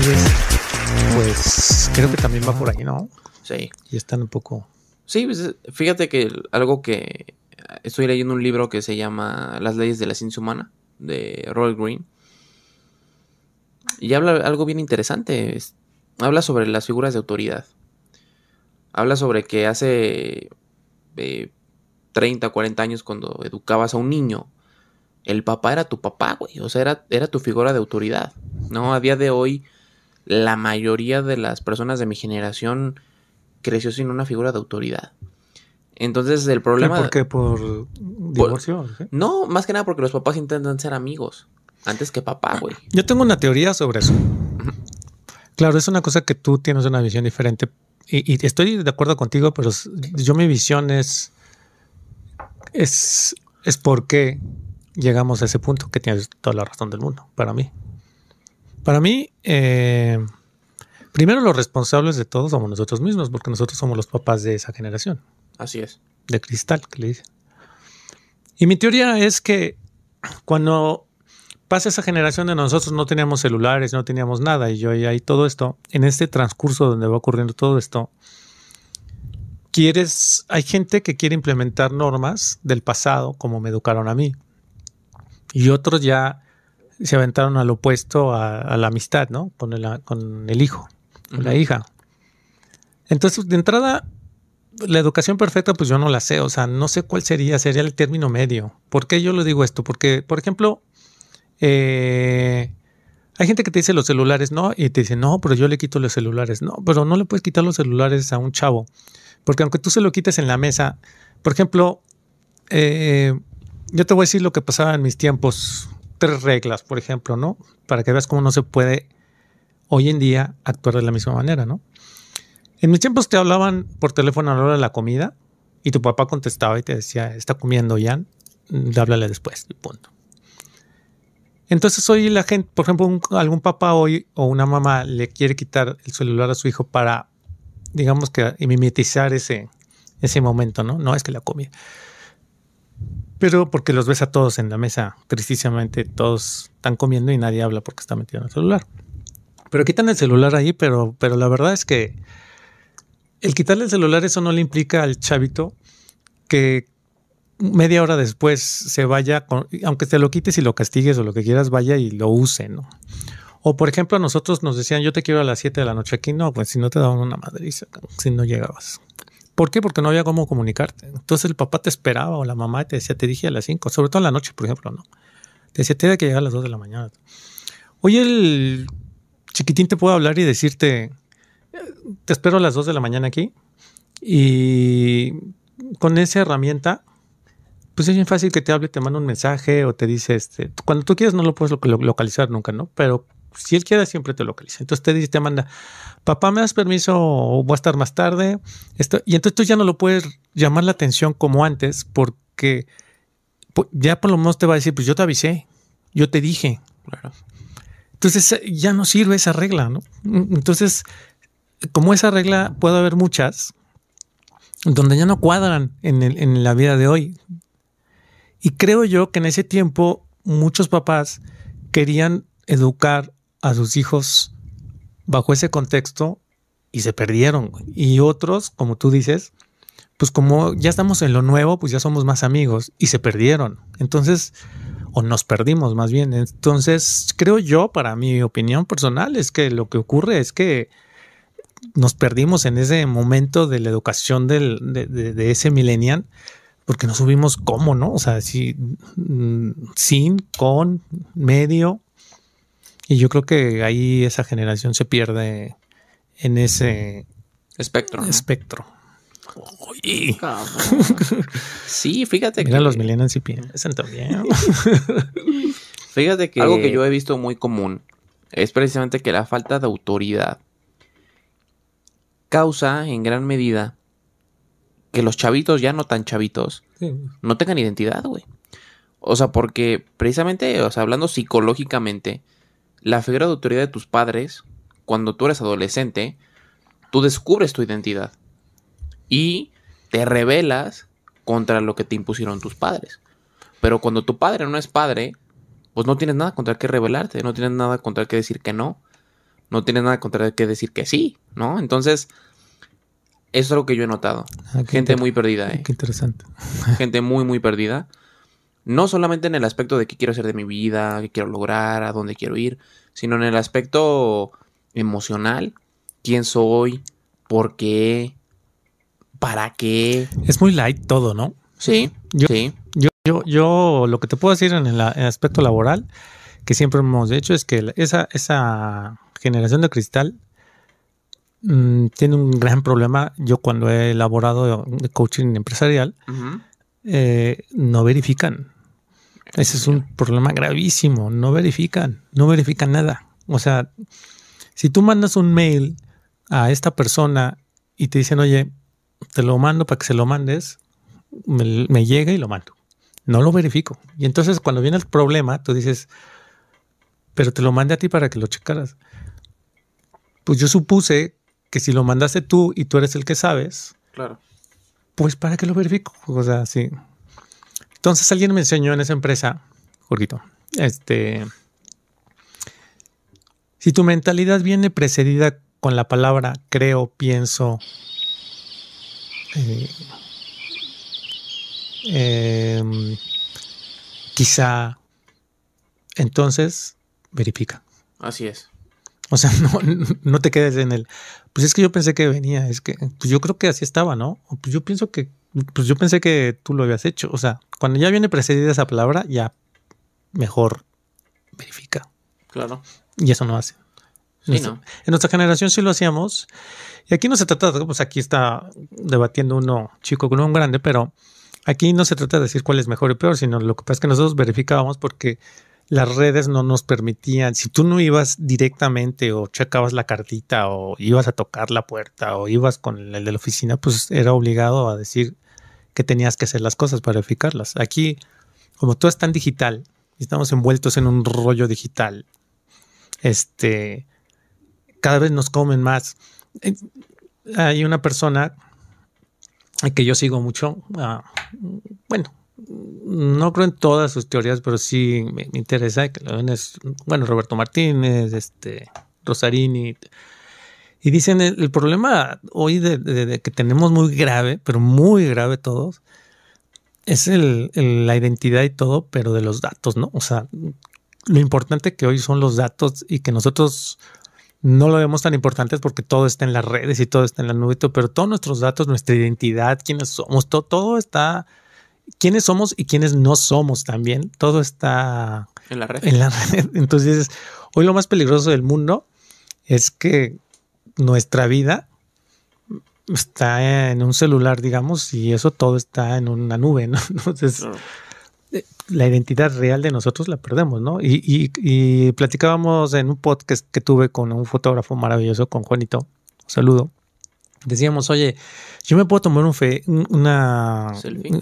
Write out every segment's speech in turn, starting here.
Entonces, pues creo que también va por ahí, ¿no? Sí. Y están un poco... Sí, pues, fíjate que algo que estoy leyendo un libro que se llama Las leyes de la ciencia humana de Roy Green. Y habla algo bien interesante. habla sobre las figuras de autoridad. Habla sobre que hace 30, eh, 40 años cuando educabas a un niño, el papá era tu papá, güey. O sea, era, era tu figura de autoridad. ¿No? A día de hoy, la mayoría de las personas de mi generación creció sin una figura de autoridad. Entonces el problema... ¿Por qué? ¿Por divorcio? No, más que nada porque los papás intentan ser amigos antes que papá, güey. Yo tengo una teoría sobre eso. Claro, es una cosa que tú tienes una visión diferente y, estoy de acuerdo contigo, pero yo mi visión es, es, es por qué llegamos a ese punto que tienes toda la razón del mundo, para mí. Para mí, eh, primero los responsables de todo somos nosotros mismos, porque nosotros somos los papás de esa generación. Así es. De cristal, que le dicen. Y mi teoría es que cuando pasa esa generación de nosotros, no teníamos celulares, no teníamos nada, y yo y ahí todo esto, en este transcurso donde va ocurriendo todo esto, quieres, hay gente que quiere implementar normas del pasado, como me educaron a mí, y otros ya se aventaron al opuesto a, la amistad, ¿no? Con el, con el hijo, con la hija. Entonces, de entrada, la educación perfecta, pues yo no la sé. O sea, no sé cuál sería, sería el término medio. ¿Por qué yo lo digo esto? Porque, por ejemplo, eh, hay gente que te dice los celulares, no, y te dice, no, pero yo le quito los celulares. No, pero no le puedes quitar los celulares a un chavo. Porque aunque tú se lo quites en la mesa, por ejemplo, eh, yo te voy a decir lo que pasaba en mis tiempos tres reglas, por ejemplo, ¿no? Para que veas cómo no se puede hoy en día actuar de la misma manera, ¿no? En mis tiempos te hablaban por teléfono a la hora de la comida y tu papá contestaba y te decía, está comiendo ya, háblale después, punto. Entonces hoy la gente, por ejemplo, algún papá hoy o una mamá le quiere quitar el celular a su hijo para, digamos que, mimetizar ese, ese momento, ¿no? No es que la comida. Pero porque los ves a todos en la mesa, tristísimamente todos están comiendo y nadie habla porque está metido en el celular. Pero quitan el celular ahí, pero, pero la verdad es que el quitarle el celular eso no le implica al chavito que media hora después se vaya, aunque te lo quites y lo castigues o lo que quieras, vaya y lo use, ¿no? O por ejemplo, a nosotros nos decían, yo te quiero a las 7 de la noche aquí, no, pues si no te daban una madriza, si no llegabas. ¿Por qué? Porque no había cómo comunicarte. Entonces el papá te esperaba o la mamá te decía, te dije a las 5, sobre todo en la noche, por ejemplo, ¿no? Te decía, tiene que llegar a las 2 de la mañana. Hoy el chiquitín te puede hablar y decirte, te espero a las 2 de la mañana aquí y con esa herramienta, pues es bien fácil que te hable, te manda un mensaje o te dice, este, cuando tú quieras no lo puedes localizar nunca, ¿no? Pero si él quiere, siempre te localiza. Entonces te dice, te manda, papá, ¿me das permiso o voy a estar más tarde? Esto, y entonces tú ya no lo puedes llamar la atención como antes porque ya por lo menos te va a decir, pues yo te avisé, yo te dije. Entonces ya no sirve esa regla, ¿no? Entonces, como esa regla puede haber muchas, donde ya no cuadran en, en la vida de hoy. Y creo yo que en ese tiempo muchos papás querían educar a sus hijos bajo ese contexto y se perdieron. Y otros, como tú dices, pues como ya estamos en lo nuevo, pues ya somos más amigos y se perdieron. Entonces, o nos perdimos más bien. Entonces, creo yo, para mi opinión personal, es que lo que ocurre es que nos perdimos en ese momento de la educación de, ese millennial porque no subimos cómo, ¿no? O sea, si, mm, sin, con, medio, y yo creo que ahí esa generación se pierde en ese espectro. Espectro. sí, fíjate Mira, los millennials sí piensan también. fíjate que algo que yo he visto muy común es precisamente que la falta de autoridad causa en gran medida que los chavitos, ya no tan chavitos, no tengan identidad, güey. O sea, porque precisamente, o sea, hablando psicológicamente, la figura de autoridad de tus padres, cuando tú eres adolescente, tú descubres tu identidad y te rebelas contra lo que te impusieron tus padres. Pero cuando tu padre no es padre, pues no tienes nada contra qué rebelarte, no tienes nada contra qué decir que no. no tienes nada contra que decir que sí, ¿no? Entonces, eso es algo que yo he notado. Ah, qué Gente muy perdida, ¿eh? Qué interesante. Gente muy, muy perdida. No solamente en el aspecto de qué quiero hacer de mi vida, qué quiero lograr, a dónde quiero ir, sino en el aspecto emocional. ¿Quién soy? ¿Por qué? ¿Para qué? Es muy light todo, ¿no? Sí, Yo- sí. Yo, yo, yo lo que te puedo decir en el, en el aspecto laboral, que siempre hemos hecho, es que esa, esa generación de cristal mm, tiene un gran problema. Yo cuando he elaborado de coaching empresarial. Eh, no verifican. Ese es un problema gravísimo. No verifican, no verifican nada. O sea, si tú mandas un mail a esta persona y te dicen, oye, te lo mando para que se lo mandes, me, me llega y lo mando. No lo verifico. Y entonces cuando viene el problema, tú dices, pero te lo mandé a ti para que lo checaras. Pues yo supuse que si lo mandaste tú y tú eres el que sabes, Claro. Pues para que lo verifico. O sea, sí. Entonces alguien me enseñó en esa empresa, Jorgito, este, si tu mentalidad viene precedida con la palabra creo, pienso, eh, em, quizá, entonces verifica. Así es. O sea, no, no te quedes en el. Pues es que yo pensé que venía, es que pues yo creo que así estaba, ¿no? Pues yo pienso que, pues yo pensé que tú lo habías hecho. O sea, cuando ya viene precedida esa palabra, ya mejor verifica. Claro. Y eso no hace. Sí, ¿no? En nuestra generación sí lo hacíamos. Y aquí no se trata, pues aquí está debatiendo uno chico con un grande, pero aquí no se trata de decir cuál es mejor y peor, sino lo que pasa es que nosotros verificábamos porque las redes no nos permitían, si tú no ibas directamente o checabas la cartita o ibas a tocar la puerta o ibas con el de la oficina, pues era obligado a decir que tenías que hacer las cosas para verificarlas. Aquí, como todo es tan digital, estamos envueltos en un rollo digital, este, cada vez nos comen más. Eh, Hay una persona que yo sigo mucho, ah, bueno, no creo en todas sus teorías, pero sí me, interesa que lo ven es, bueno, Roberto Martínez, este, Rosarini, y dicen el, problema hoy de, que tenemos muy grave, pero muy grave todos, es la identidad y todo, pero de los datos, ¿no? O sea, lo importante que hoy son los datos y que nosotros no lo vemos tan importantes porque todo está en las redes y todo está en la nube, pero todos nuestros datos, nuestra identidad, quiénes somos, todo está, quiénes somos y quiénes no somos también, todo está En la red. en la red. Entonces, hoy lo más peligroso del mundo es que nuestra vida está en un celular, digamos, y eso todo está en una nube, ¿no? Entonces, Claro. la identidad real de nosotros la perdemos, ¿no? Y, y- y platicábamos en un podcast que tuve con un fotógrafo maravilloso, con Juanito, un saludo. Decíamos, oye, yo me puedo tomar un fe- un- una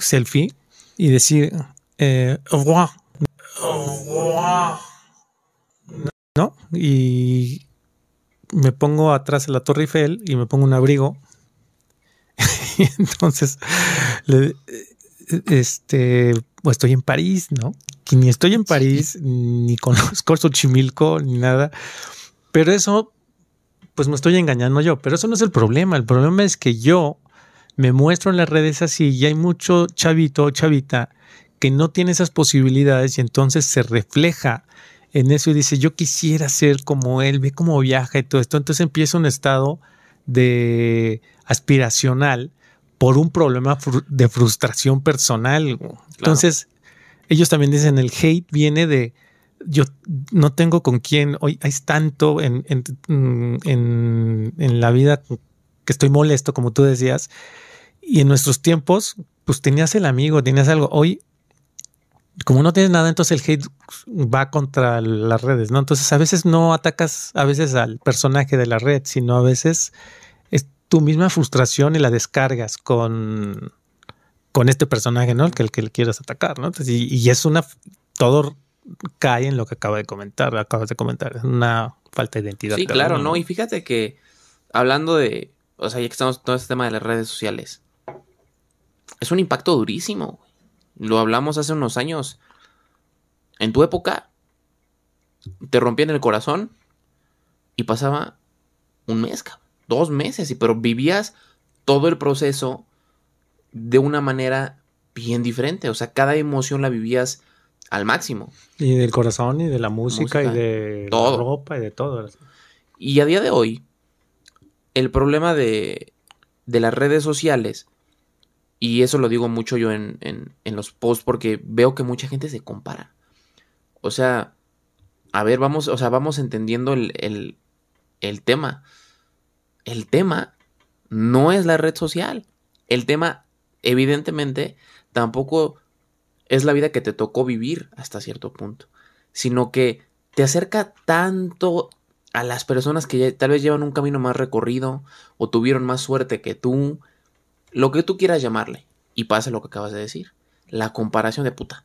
Selfie. y decir, eh, au revoir. Au revoir. ¿no? Y me pongo atrás de la Torre Eiffel y me pongo un abrigo. y entonces, le- este, pues estoy en París, ¿no? Que ni estoy en París, ni conozco Xochimilco, ni nada. Pero eso, pues me estoy engañando yo. Pero eso no es el problema. El problema es que yo me muestro en las redes así y hay mucho chavito o chavita que no tiene esas posibilidades y entonces se refleja en eso y dice, yo quisiera ser como él, ve cómo viaja y todo esto. Entonces empieza un estado de aspiracional por un problema fru- de frustración personal. Entonces, ellos también dicen, el hate viene de, yo no tengo con quién, hoy hay tanto en, en, en, la vida que estoy molesto, como tú decías, y en nuestros tiempos, pues tenías el amigo, tenías algo. Hoy como no tienes nada, entonces el hate va contra las redes, ¿no? Entonces a veces no atacas a veces al personaje de la red, sino a veces es tu misma frustración y la descargas con, con este personaje, ¿no? El que, el que le quieras atacar, ¿no? Y es una, todo cae en lo que acaba de comentar, acabas de comentar, es una falta de identidad. Sí, claro, uno, ¿no? Y fíjate que hablando de, o sea, ya que estamos todo este tema de las redes sociales, es un impacto durísimo. Lo hablamos hace unos años. En tu época, te rompían el corazón y pasaba un mes, dos meses, y pero vivías todo el proceso de una manera bien diferente. O sea, cada emoción la vivías al máximo. Y del corazón, y de la música, y de todo. la ropa, y de todo. Y a día de hoy, el problema de, de las redes sociales, y eso lo digo mucho yo en, en, en, los posts porque veo que mucha gente se compara. O sea, a ver, vamos, o sea, vamos entendiendo el, el, el tema. El tema no es la red social. El tema, evidentemente, tampoco es la vida que te tocó vivir hasta cierto punto, sino que te acerca tanto a las personas que ya, tal vez llevan un camino más recorrido o tuvieron más suerte que tú, lo que tú quieras llamarle. Y pasa lo que acabas de decir, la comparación de puta.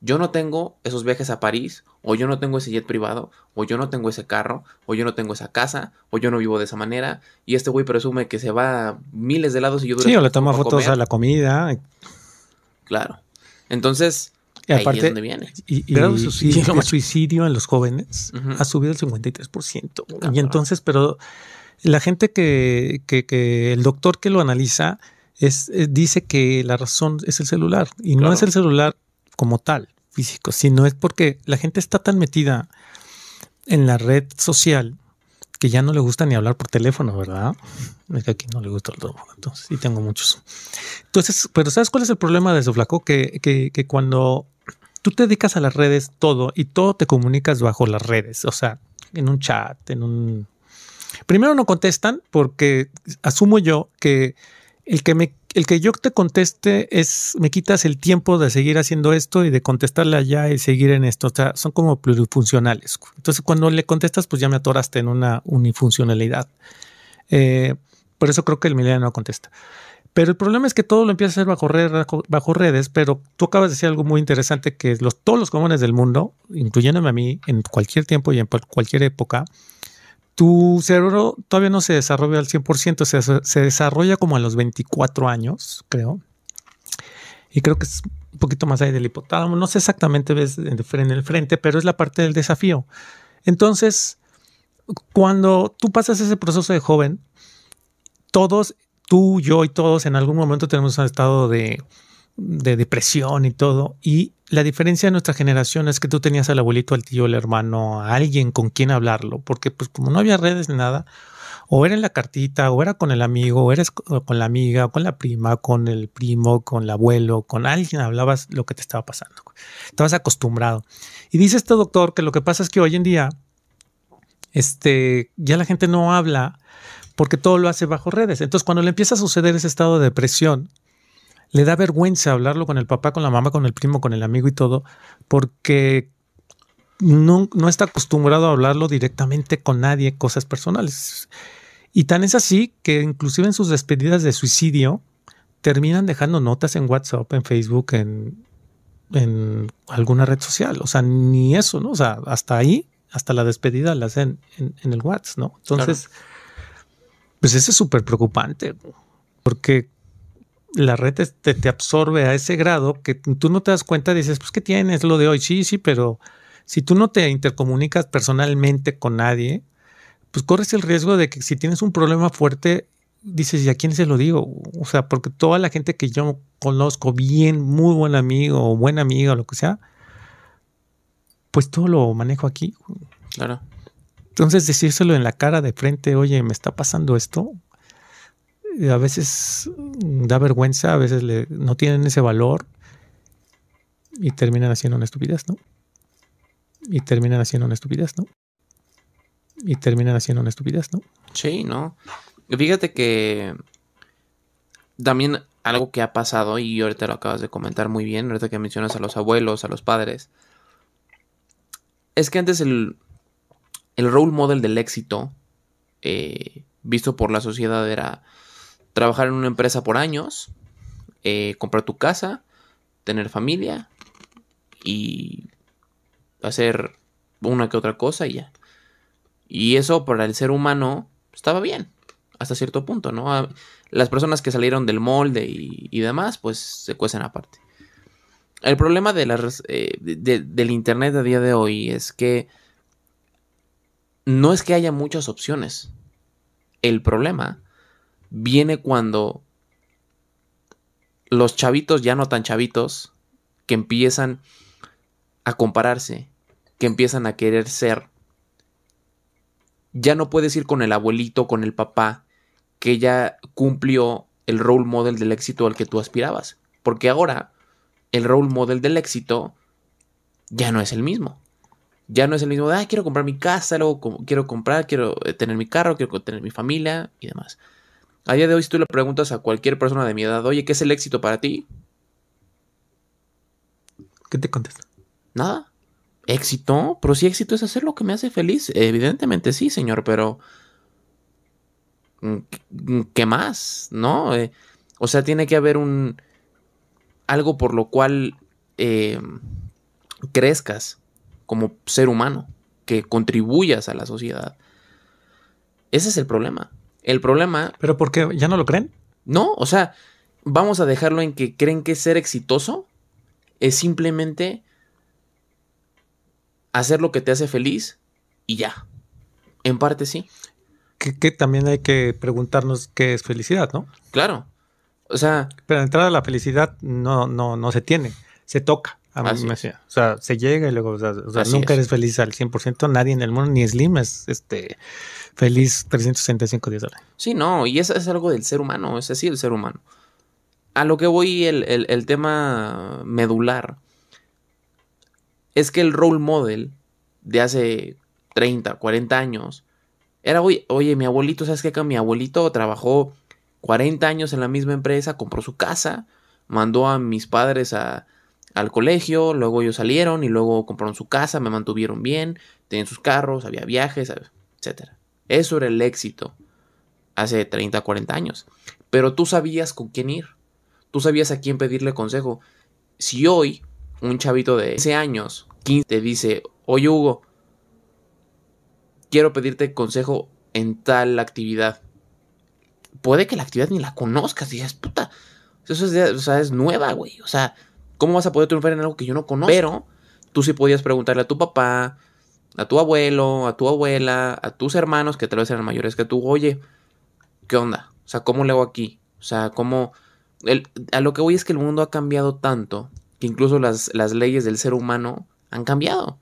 Yo no tengo esos viajes a París, o yo no tengo ese jet privado, o yo no tengo ese carro, o yo no tengo esa casa, o yo no vivo de esa manera, y este güey presume que se va a miles de lados y yo Sí, o le toma fotos a la comida. Claro. Entonces, y aparte, ahí es donde viene. Y, y, el suicidio, el suicidio en los jóvenes uh -huh. ha subido el 53%. Cabrón. Y entonces, pero la gente que, que, que, el doctor que lo analiza es, es, dice que la razón es el celular. Y claro. no es el celular como tal, físico, sino es porque la gente está tan metida en la red social que ya no le gusta ni hablar por teléfono, ¿verdad? Es que aquí no le gusta el teléfono, entonces sí tengo muchos. Entonces, pero ¿sabes cuál es el problema de eso, Flaco? Que, que, que cuando tú te dedicas a las redes todo y todo te comunicas bajo las redes, o sea, en un chat, en un... Primero no contestan porque asumo yo que el que me el que yo te conteste es me quitas el tiempo de seguir haciendo esto y de contestarle allá y seguir en esto. O sea, son como plurifuncionales. Entonces, cuando le contestas, pues ya me atoraste en una unifuncionalidad. Eh, por eso creo que el milenio no contesta. Pero el problema es que todo lo empieza a hacer bajo, red, bajo, redes, pero tú acabas de decir algo muy interesante, que los, todos los comunes del mundo, incluyéndome a mí, en cualquier tiempo y en cualquier época, tu cerebro todavía no se desarrolla al 100%, se, se desarrolla como a los 24 años, creo. Y creo que es un poquito más ahí del hipotálamo. No sé exactamente ves en el frente, pero es la parte del desafío. Entonces, cuando tú pasas ese proceso de joven, todos, tú, yo y todos en algún momento tenemos un estado de, de depresión y todo. Y la diferencia de nuestra generación es que tú tenías al abuelito, al tío, al hermano, a alguien con quien hablarlo, porque pues como no había redes ni nada, o era en la cartita, o era con el amigo, o eres con la amiga, con la prima, con el primo, con el abuelo, con alguien hablabas lo que te estaba pasando. Estabas acostumbrado. Y dice este doctor que lo que pasa es que hoy en día, este, ya la gente no habla porque todo lo hace bajo redes. Entonces, cuando le empieza a suceder ese estado de depresión, le da vergüenza hablarlo con el papá, con la mamá, con el primo, con el amigo y todo, porque no, no, está acostumbrado a hablarlo directamente con nadie, cosas personales. Y tan es así que inclusive en sus despedidas de suicidio terminan dejando notas en WhatsApp, en Facebook, en, en alguna red social. O sea, ni eso, ¿no? O sea, hasta ahí, hasta la despedida la hacen en, en el WhatsApp, ¿no? Entonces, claro. pues eso es súper preocupante, porque la red te, te, absorbe a ese grado que tú no te das cuenta, dices, pues, ¿qué tienes? Lo de hoy, sí, sí, pero si tú no te intercomunicas personalmente con nadie, pues corres el riesgo de que si tienes un problema fuerte, dices, ¿y a quién se lo digo? O sea, porque toda la gente que yo conozco bien, muy buen amigo o buena amiga o lo que sea, pues todo lo manejo aquí. Claro. Entonces decírselo en la cara de frente, oye, me está pasando esto, a veces da vergüenza, a veces no tienen ese valor y terminan haciendo una estupidez, ¿no? Y terminan haciendo una estupidez, ¿no? Y terminan haciendo una estupidez, ¿no? Sí, ¿no? Fíjate que también algo que ha pasado, y ahorita lo acabas de comentar muy bien, ahorita que mencionas a los abuelos, a los padres, es que antes el, el role model del éxito, eh, visto por la sociedad, era trabajar en una empresa por años, eh, comprar tu casa, tener familia y hacer una que otra cosa y ya. Y eso para el ser humano estaba bien, hasta cierto punto, ¿no? Las personas que salieron del molde y, y demás, pues se cuecen aparte. El problema de las, eh, de, del Internet a día de hoy es que no es que haya muchas opciones. El problema viene cuando los chavitos, ya no tan chavitos, que empiezan a compararse, que empiezan a querer ser, ya no puedes ir con el abuelito, con el papá, que ya cumplió el role model del éxito al que tú aspirabas. Porque ahora el role model del éxito ya no es el mismo. Ya no es el mismo de, ah, quiero comprar mi casa, luego quiero comprar, quiero eh, tener mi carro, quiero tener mi familia y demás. A día de hoy, si tú le preguntas a cualquier persona de mi edad, oye, ¿qué es el éxito para ti? ¿Qué te contesta? Nada. ¿Éxito? Pero si éxito es hacer lo que me hace feliz. Evidentemente sí, señor, pero... Mm, ¿Qué más? ¿No? Eh, o sea, tiene que haber un... algo por lo cual eh, crezcas como ser humano, que contribuyas a la sociedad. Ese es el problema. El problema... ¿Pero por qué? ¿Ya no lo creen? No, o sea, vamos a dejarlo en que creen que ser exitoso es simplemente hacer lo que te hace feliz y ya. En parte sí. Que, también hay que preguntarnos qué es felicidad, ¿no? Claro. O sea. Pero de entrada la felicidad no, no, no se tiene, se toca. A mí me O sea, se llega y luego, o sea, nunca eres feliz al 100%, nadie en el mundo, ni Slim es este, feliz 365 días al año. Sí, no, y eso es algo del ser humano, es así el ser humano. A lo que voy, el, el tema medular es que el role model de hace 30, 40 años era, oye, oye mi abuelito, ¿sabes qué? Acá mi abuelito trabajó 40 años en la misma empresa, compró su casa, mandó a mis padres a, al colegio, luego ellos salieron y luego compraron su casa, me mantuvieron bien, tenían sus carros, había viajes, etc. Eso era el éxito hace 30, 40 años. Pero tú sabías con quién ir, tú sabías a quién pedirle consejo. Si hoy un chavito de 15 años, 15, te dice, oye Hugo, quiero pedirte consejo en tal actividad. Puede que la actividad ni la conozcas y dices, puta, eso es, es nueva, güey. O sea, ¿cómo vas a poder triunfar en algo que yo no conozco? Pero tú sí podías preguntarle a tu papá, a tu abuelo, a tu abuela, a tus hermanos que tal vez eran mayores que tú, oye, ¿qué onda? O sea, ¿cómo le hago aquí? O sea, ¿cómo... a lo que voy es que el mundo ha cambiado tanto que incluso las, las leyes del ser humano han cambiado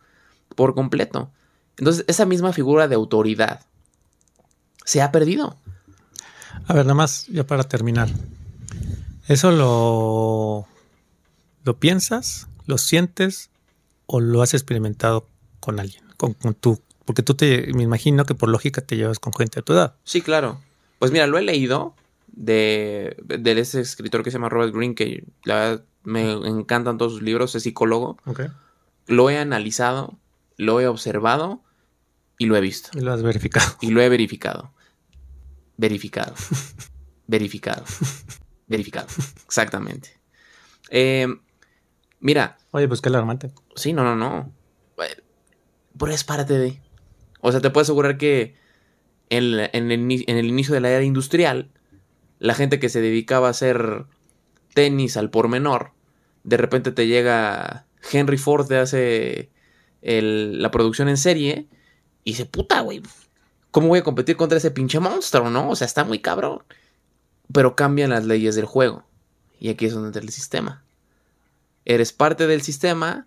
por completo. Entonces, esa misma figura de autoridad se ha perdido. A ver, nada más, ya para terminar. ¿Eso lo, lo piensas, lo sientes o lo has experimentado con alguien? Con, tú, porque tú te, me imagino que por lógica te llevas con gente de tu edad. Sí, claro. Pues mira, lo he leído de, de ese escritor que se llama Robert Greene, que la verdad me encantan todos sus libros, es psicólogo. Lo he analizado, lo he observado y lo he visto. Y lo has verificado. Y lo he verificado. Verificado. verificado. verificado. Exactamente. Eh, mira. Oye, pues qué alarmante. Sí, no, no, no. Pero es parte de. O sea, te puedo asegurar que en, en el inicio de la era industrial, la gente que se dedicaba a hacer tenis al por menor, de repente te llega Henry Ford de hace la producción en serie y dice, puta, güey, ¿cómo voy a competir contra ese pinche monstruo, no? O sea, está muy cabrón. Pero cambian las leyes del juego. Y aquí es donde entra el sistema. Eres parte del sistema,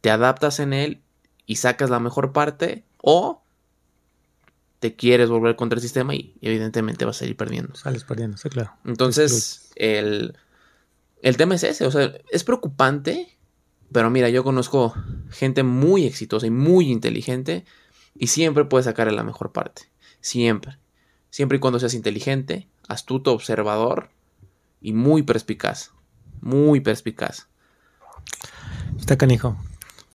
te adaptas en él y sacas la mejor parte o te quieres volver contra el sistema y evidentemente vas a ir perdiendo. Sales perdiendo, sí, claro. Entonces, el, el tema es ese, o sea, es preocupante, pero mira, yo conozco gente muy exitosa y muy inteligente y siempre puedes sacar la mejor parte, siempre. Siempre y cuando seas inteligente, astuto, observador y muy perspicaz, muy perspicaz. Está canijo.